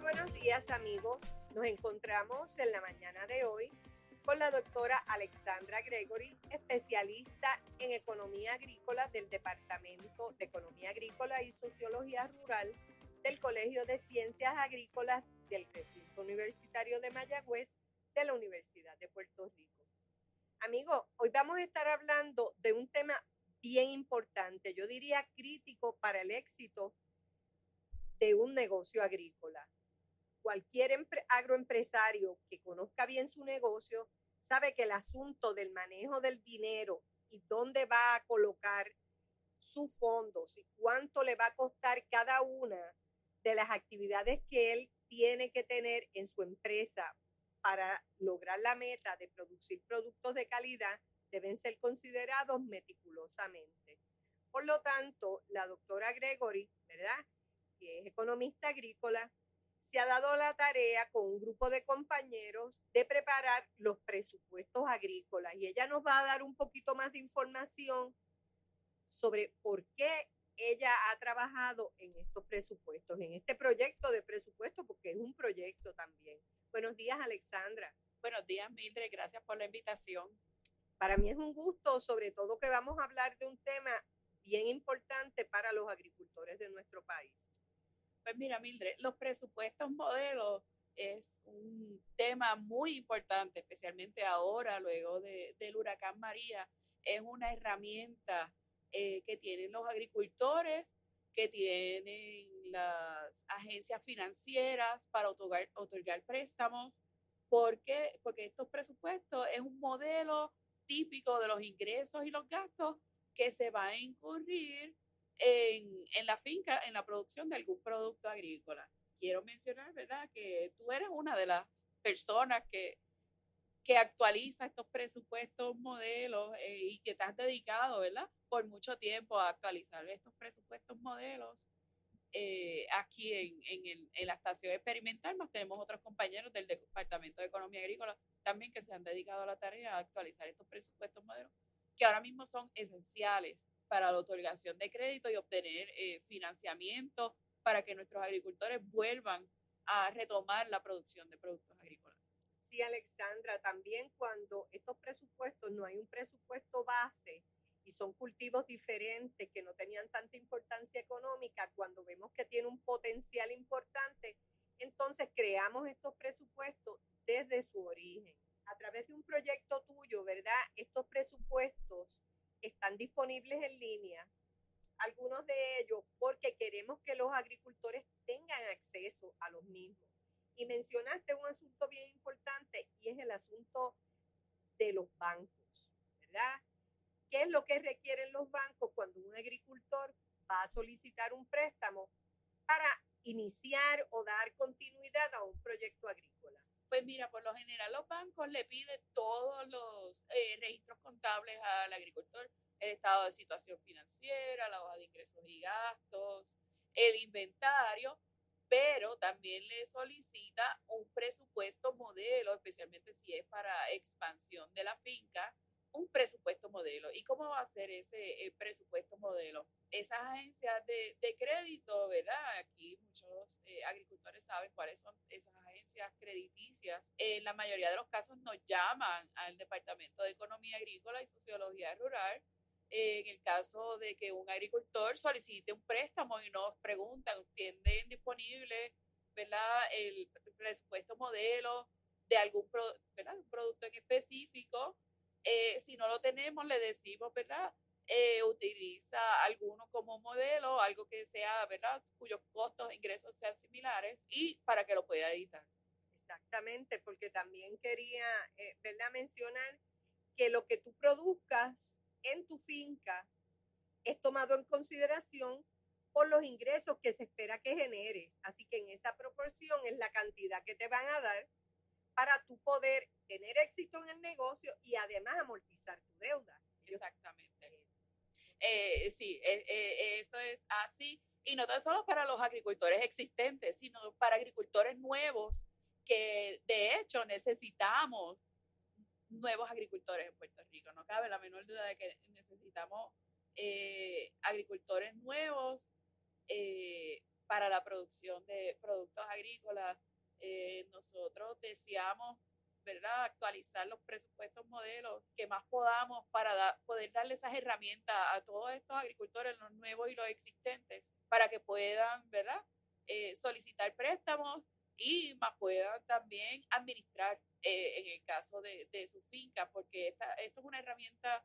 Buenos días amigos, nos encontramos en la mañana de hoy con la doctora Alexandra Gregory, especialista en economía agrícola del Departamento de Economía Agrícola y Sociología Rural del Colegio de Ciencias Agrícolas del Recinto Universitario de Mayagüez de la Universidad de Puerto Rico. Amigo, hoy vamos a estar hablando de un tema bien importante, yo diría crítico para el éxito de un negocio agrícola. Cualquier agroempresario que conozca bien su negocio sabe que el asunto del manejo del dinero y dónde va a colocar sus fondos y cuánto le va a costar cada una de las actividades que él tiene que tener en su empresa para lograr la meta de producir productos de calidad deben ser considerados meticulosamente. Por lo tanto, la doctora Gregory, ¿verdad? Que es economista agrícola, se ha dado la tarea con un grupo de compañeros de preparar los presupuestos agrícolas y ella nos va a dar un poquito más de información sobre por qué ella ha trabajado en estos presupuestos, en este proyecto de presupuesto, porque es un proyecto también. Buenos días, Alexandra. Buenos días, Mildred. Gracias por la invitación. Para mí es un gusto, sobre todo que vamos a hablar de un tema bien importante para los agricultores de nuestro país. Pues mira, Mildred, los presupuestos modelos es un tema muy importante, especialmente ahora, luego de, del huracán María. Es una herramienta eh, que tienen los agricultores, que tienen las agencias financieras para otorgar, otorgar préstamos. ¿Por qué? Porque estos presupuestos es un modelo típico de los ingresos y los gastos que se va a incurrir en, en, la finca, en la producción de algún producto agrícola. Quiero mencionar, ¿verdad?, que tú eres una de las personas que que actualiza estos presupuestos modelos eh, y que te has dedicado, ¿verdad? Por mucho tiempo a actualizar estos presupuestos modelos. Eh, aquí en, en, el, la estación experimental, más tenemos otros compañeros del Departamento de Economía Agrícola también que se han dedicado a la tarea de actualizar estos presupuestos modelos, que ahora mismo son esenciales para la otorgación de crédito y obtener eh, financiamiento para que nuestros agricultores vuelvan a retomar la producción de productos decía Alexandra, también cuando estos presupuestos no hay un presupuesto base y son cultivos diferentes que no tenían tanta importancia económica, cuando vemos que tiene un potencial importante, entonces creamos estos presupuestos desde su origen. A través de un proyecto tuyo, ¿verdad? Estos presupuestos están disponibles en línea, algunos de ellos porque queremos que los agricultores tengan acceso a los mismos. Y mencionaste un asunto bien importante y es el asunto de los bancos, ¿verdad? ¿Qué es lo que requieren los bancos cuando un agricultor va a solicitar un préstamo para iniciar o dar continuidad a un proyecto agrícola? Pues mira, por lo general los bancos le piden todos los eh, registros contables al agricultor, el estado de situación financiera, la hoja de ingresos y gastos, el inventario, pero también le solicita un presupuesto modelo, especialmente si es para expansión de la finca, un presupuesto modelo. ¿Y cómo va a ser ese eh, presupuesto modelo? Esas agencias de, crédito, ¿verdad? Aquí muchos eh, agricultores saben cuáles son esas agencias crediticias. En la mayoría de los casos nos llaman al Departamento de Economía Agrícola y Sociología Rural en el caso de que un agricultor solicite un préstamo y nos preguntan, ¿tienen disponible ¿verdad? el presupuesto modelo de algún ¿verdad? Un producto en específico? Eh, si no lo tenemos, le decimos, ¿verdad? Eh, utiliza alguno como modelo, algo que sea, ¿verdad? Cuyos costos e ingresos sean similares y para que lo pueda editar. Exactamente, porque también quería, eh, ¿verdad? Mencionar que lo que tú produzcas en tu finca es tomado en consideración por los ingresos que se espera que generes. Así que en esa proporción es la cantidad que te van a dar para tu poder tener éxito en el negocio y además amortizar tu deuda. Exactamente. Eh, sí, eh, eh, eso es así. Y no tan solo para los agricultores existentes, sino para agricultores nuevos que de hecho necesitamos nuevos agricultores en Puerto Rico. No cabe la menor duda de que necesitamos eh, agricultores nuevos eh, para la producción de productos agrícolas. Eh, nosotros deseamos ¿verdad? actualizar los presupuestos modelos que más podamos para poder darle esas herramientas a todos estos agricultores, los nuevos y los existentes, para que puedan ¿verdad? solicitar préstamos y más puedan también administrar en el caso de, de su finca, porque esta, esto es una herramienta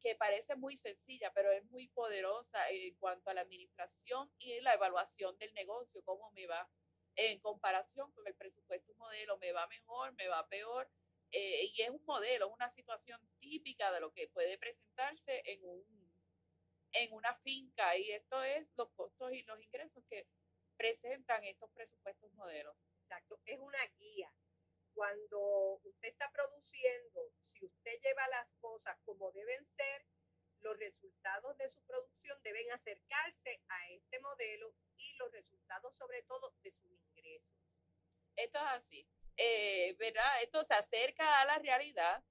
que parece muy sencilla, pero es muy poderosa en cuanto a la administración y la evaluación del negocio, cómo me va en comparación con el presupuesto modelo, me va mejor, me va peor. Eh, y es un modelo, una situación típica de lo que puede presentarse en, un, en una finca. Y esto es los costos y los ingresos que presentan estos presupuestos modelos. Exacto, es una guía cuando usted está produciendo, si usted lleva las cosas como deben ser, los resultados de su producción deben acercarse a este modelo y los resultados sobre todo de sus ingresos. Esto es así, eh, ¿verdad? Esto se acerca a la realidad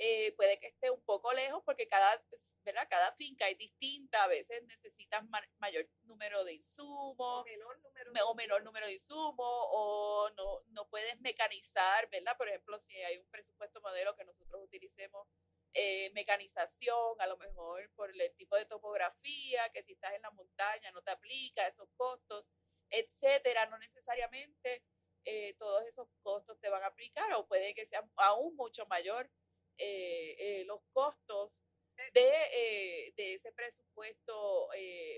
eh, puede que esté un poco lejos porque cada, pues, ¿verdad? cada finca es distinta, a veces necesitas mayor número de insumos o menor número de, o menor número de insumos o no, no puedes mecanizar, ¿verdad? Por ejemplo, si hay un presupuesto modelo que nosotros utilicemos eh, mecanización, a lo mejor por el tipo de topografía, que si estás en la montaña no te aplica esos costos, etcétera, no necesariamente eh, todos esos costos te van a aplicar o puede que sea aún mucho mayor eh, eh, los costos de, eh, de ese presupuesto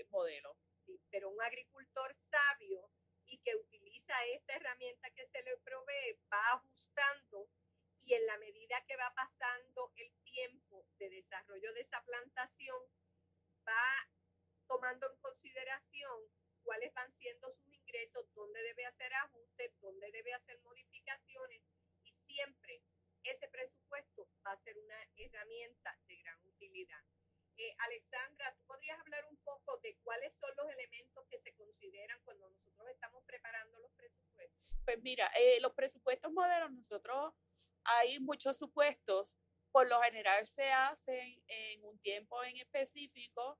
modelo. Sí, pero un agricultor sabio y que utiliza esta herramienta que se le provee va ajustando y en la medida que va pasando el tiempo de desarrollo de esa plantación, va tomando en consideración cuáles van siendo sus ingresos, dónde debe hacer ajustes, dónde debe hacer modificaciones y siempre ese presupuesto va a ser una herramienta de gran utilidad. Eh, Alexandra, ¿tú podrías hablar un poco de cuáles son los elementos que se consideran cuando nosotros estamos preparando los presupuestos? Pues mira, eh, los presupuestos modernos, nosotros hay muchos supuestos, por lo general se hacen en un tiempo en específico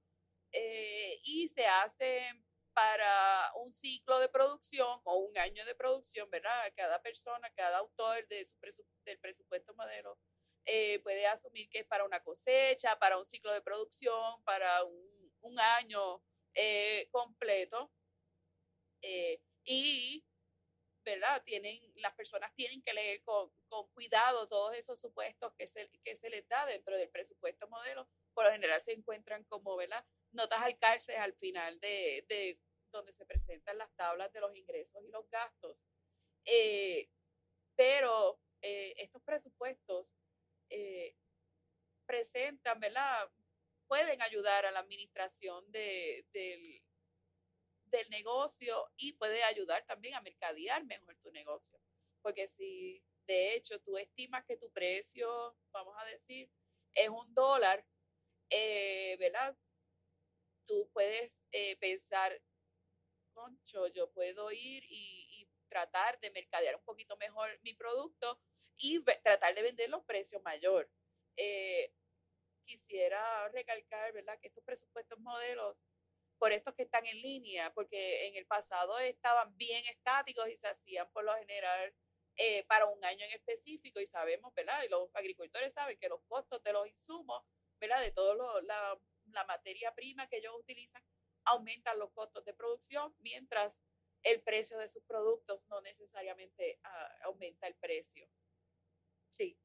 eh, y se hacen para un ciclo de producción o un año de producción, ¿verdad? Cada persona, cada autor de su del presupuesto modelo eh, puede asumir que es para una cosecha, para un ciclo de producción, para un, año eh, completo. Eh, y, ¿verdad? Tienen, las personas tienen que leer con, con, cuidado todos esos supuestos que se, que se les da dentro del presupuesto modelo. Por lo general se encuentran como, ¿verdad? Notas al cárcel al final de, de, donde se presentan las tablas de los ingresos y los gastos. Eh, pero eh, estos presupuestos eh, presentan, ¿verdad? Pueden ayudar a la administración de, del, del negocio y puede ayudar también a mercadear mejor tu negocio. Porque si de hecho tú estimas que tu precio, vamos a decir, es un dólar, ¿verdad? Tú puedes eh, pensar, concho, yo puedo ir y, tratar de mercadear un poquito mejor mi producto y tratar de venderlo a precio mayor. Eh, quisiera recalcar, ¿verdad?, que estos presupuestos modelos, por estos que están en línea, porque en el pasado estaban bien estáticos y se hacían por lo general eh, para un año en específico y sabemos, ¿verdad? Y los agricultores saben que los costos de los insumos, ¿verdad? De todos los, materia prima que ellos utilizan, aumentan los costos de producción, mientras el precio de sus productos no necesariamente ah, aumenta el precio. Sí.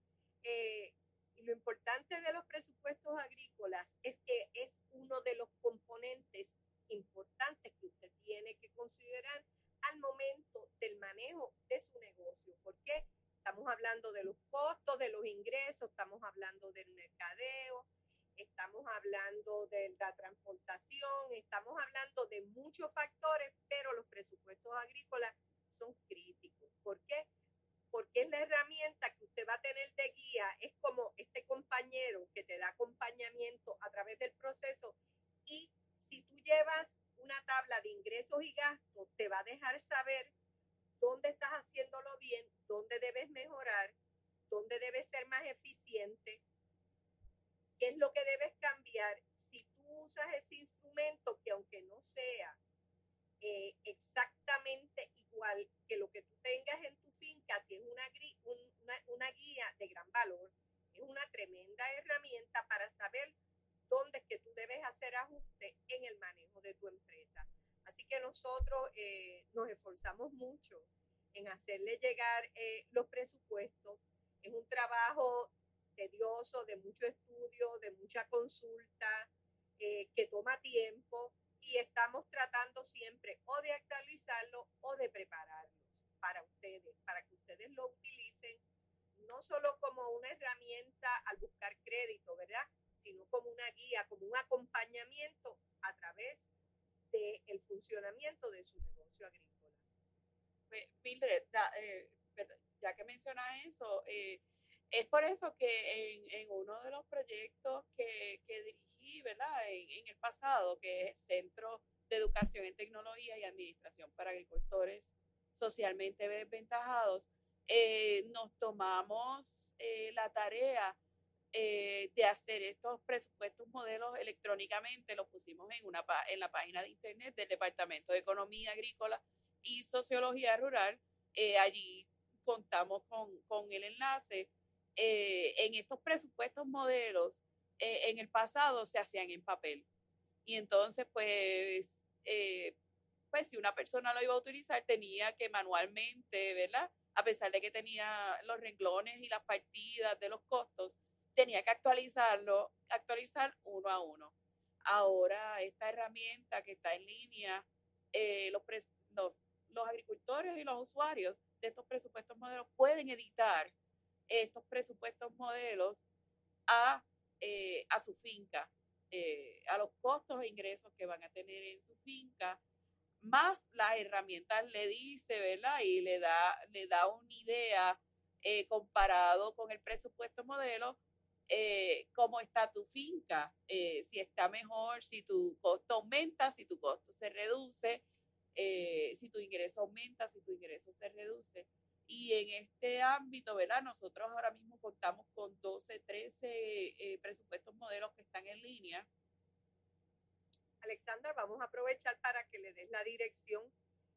Eh, lo importante de los presupuestos agrícolas es que es uno de los componentes importantes que usted tiene que considerar al momento del manejo de su negocio. porque Estamos hablando de los costos, de los ingresos, estamos hablando del mercadeo, estamos hablando de la transportación, estamos hablando de muchos factores, pero los presupuestos agrícolas son críticos. ¿Por qué? Porque es la herramienta que usted va a tener de guía, es como este compañero que te da acompañamiento a través del proceso y si tú llevas una tabla de ingresos y gastos, te va a dejar saber dónde estás haciéndolo bien, dónde debes mejorar, dónde debes ser más eficiente, qué es lo que debes cambiar. Si tú usas ese instrumento que aunque no sea eh, exactamente igual que lo que tú tengas en tu finca, si es una, una, una guía de gran valor, es una tremenda herramienta para saber dónde es que tú debes hacer ajustes en el manejo de tu empresa. Así que nosotros eh, nos esforzamos mucho en hacerle llegar eh, los presupuestos. Es un trabajo tedioso, de mucho estudio, de mucha consulta, eh, que toma tiempo y estamos tratando siempre o de actualizarlo o de prepararlos para ustedes, para que ustedes lo utilicen no solo como una herramienta al buscar crédito, ¿verdad? Sino como una guía, como un acompañamiento a través del funcionamiento de su negocio agrícola. Mildred, eh, ya que mencionas eso, eh, es por eso que en, en, uno de los proyectos que, que dirigí, ¿verdad? En, en, el pasado, que es el Centro de Educación en Tecnología y Administración para Agricultores Socialmente Desventajados, eh, nos tomamos eh, la tarea eh, de hacer estos presupuestos modelos electrónicamente, los pusimos en, una, en la página de internet del Departamento de Economía Agrícola y Sociología Rural. allí contamos con, con el enlace. En estos presupuestos modelos, en el pasado se hacían en papel. Y entonces, pues, pues si una persona lo iba a utilizar, tenía que manualmente, ¿verdad? a pesar de que tenía los renglones y las partidas de los costos, tenía que actualizarlo, actualizar uno a uno. Ahora, esta herramienta que está en línea, eh, los, los agricultores y los usuarios de estos presupuestos modelos pueden editar estos presupuestos modelos a, eh, a su finca, eh, a los costos e ingresos que van a tener en su finca, más las herramientas le dice, ¿verdad? Y le da, le da una idea eh, comparado con el presupuesto modelo, eh, cómo está tu finca, eh, si está mejor, si tu costo aumenta, si tu costo se reduce, si tu ingreso aumenta, si tu ingreso se reduce. Y en este ámbito, ¿verdad? Nosotros ahora mismo contamos con 12, 13 presupuestos modelos que están en línea Alexandra, vamos a aprovechar para que le des la dirección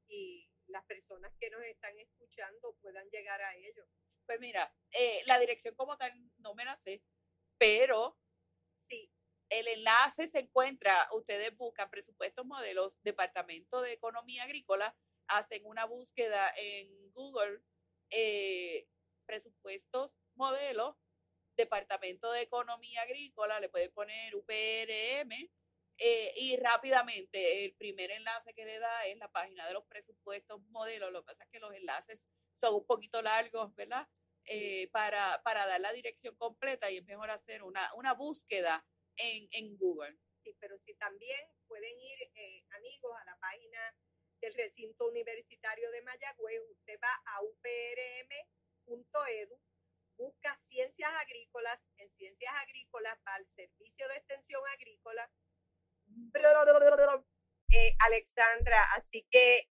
y las personas que nos están escuchando puedan llegar a ello. Pues mira, eh, la dirección como tal no me la sé, pero sí. El enlace se encuentra, ustedes buscan presupuestos modelos, Departamento de Economía Agrícola, hacen una búsqueda en Google, eh, presupuestos modelos, Departamento de Economía Agrícola, le pueden poner UPRM eh, y rápidamente, el primer enlace que le da es la página de los presupuestos modelos. Lo que pasa es que los enlaces son un poquito largos, ¿verdad? Eh, para, para dar la dirección completa y es mejor hacer una, una búsqueda en, en Google. Sí, pero si también pueden ir, amigos, a la página del recinto universitario de Mayagüez, usted va a uprm.edu, busca ciencias agrícolas, en ciencias agrícolas va al servicio de extensión agrícola. Eh, Alexandra, así que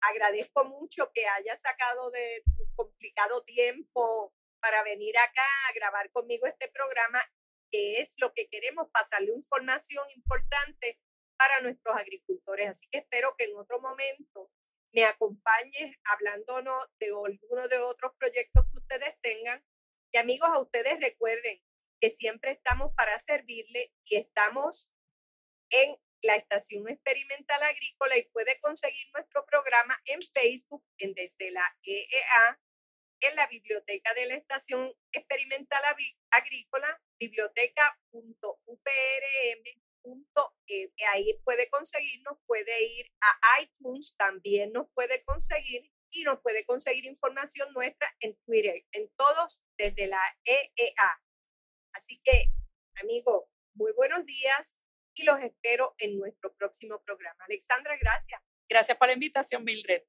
agradezco mucho que hayas sacado de tu complicado tiempo para venir acá a grabar conmigo este programa, que es lo que queremos, pasarle información importante para nuestros agricultores. Así que espero que en otro momento me acompañes hablándonos de alguno de otros proyectos que ustedes tengan. Y amigos, a ustedes recuerden que siempre estamos para servirle y estamos en la Estación Experimental Agrícola y puede conseguir nuestro programa en Facebook en desde la EEA, en la biblioteca de la Estación Experimental Agrícola, biblioteca.uprm.edu. Ahí puede conseguirnos, puede ir a iTunes, también nos puede conseguir y nos puede conseguir información nuestra en Twitter, en todos desde la EEA. Así que, amigo, muy buenos días y los espero en nuestro próximo programa. Alexandra, gracias. Gracias por la invitación, Mildred.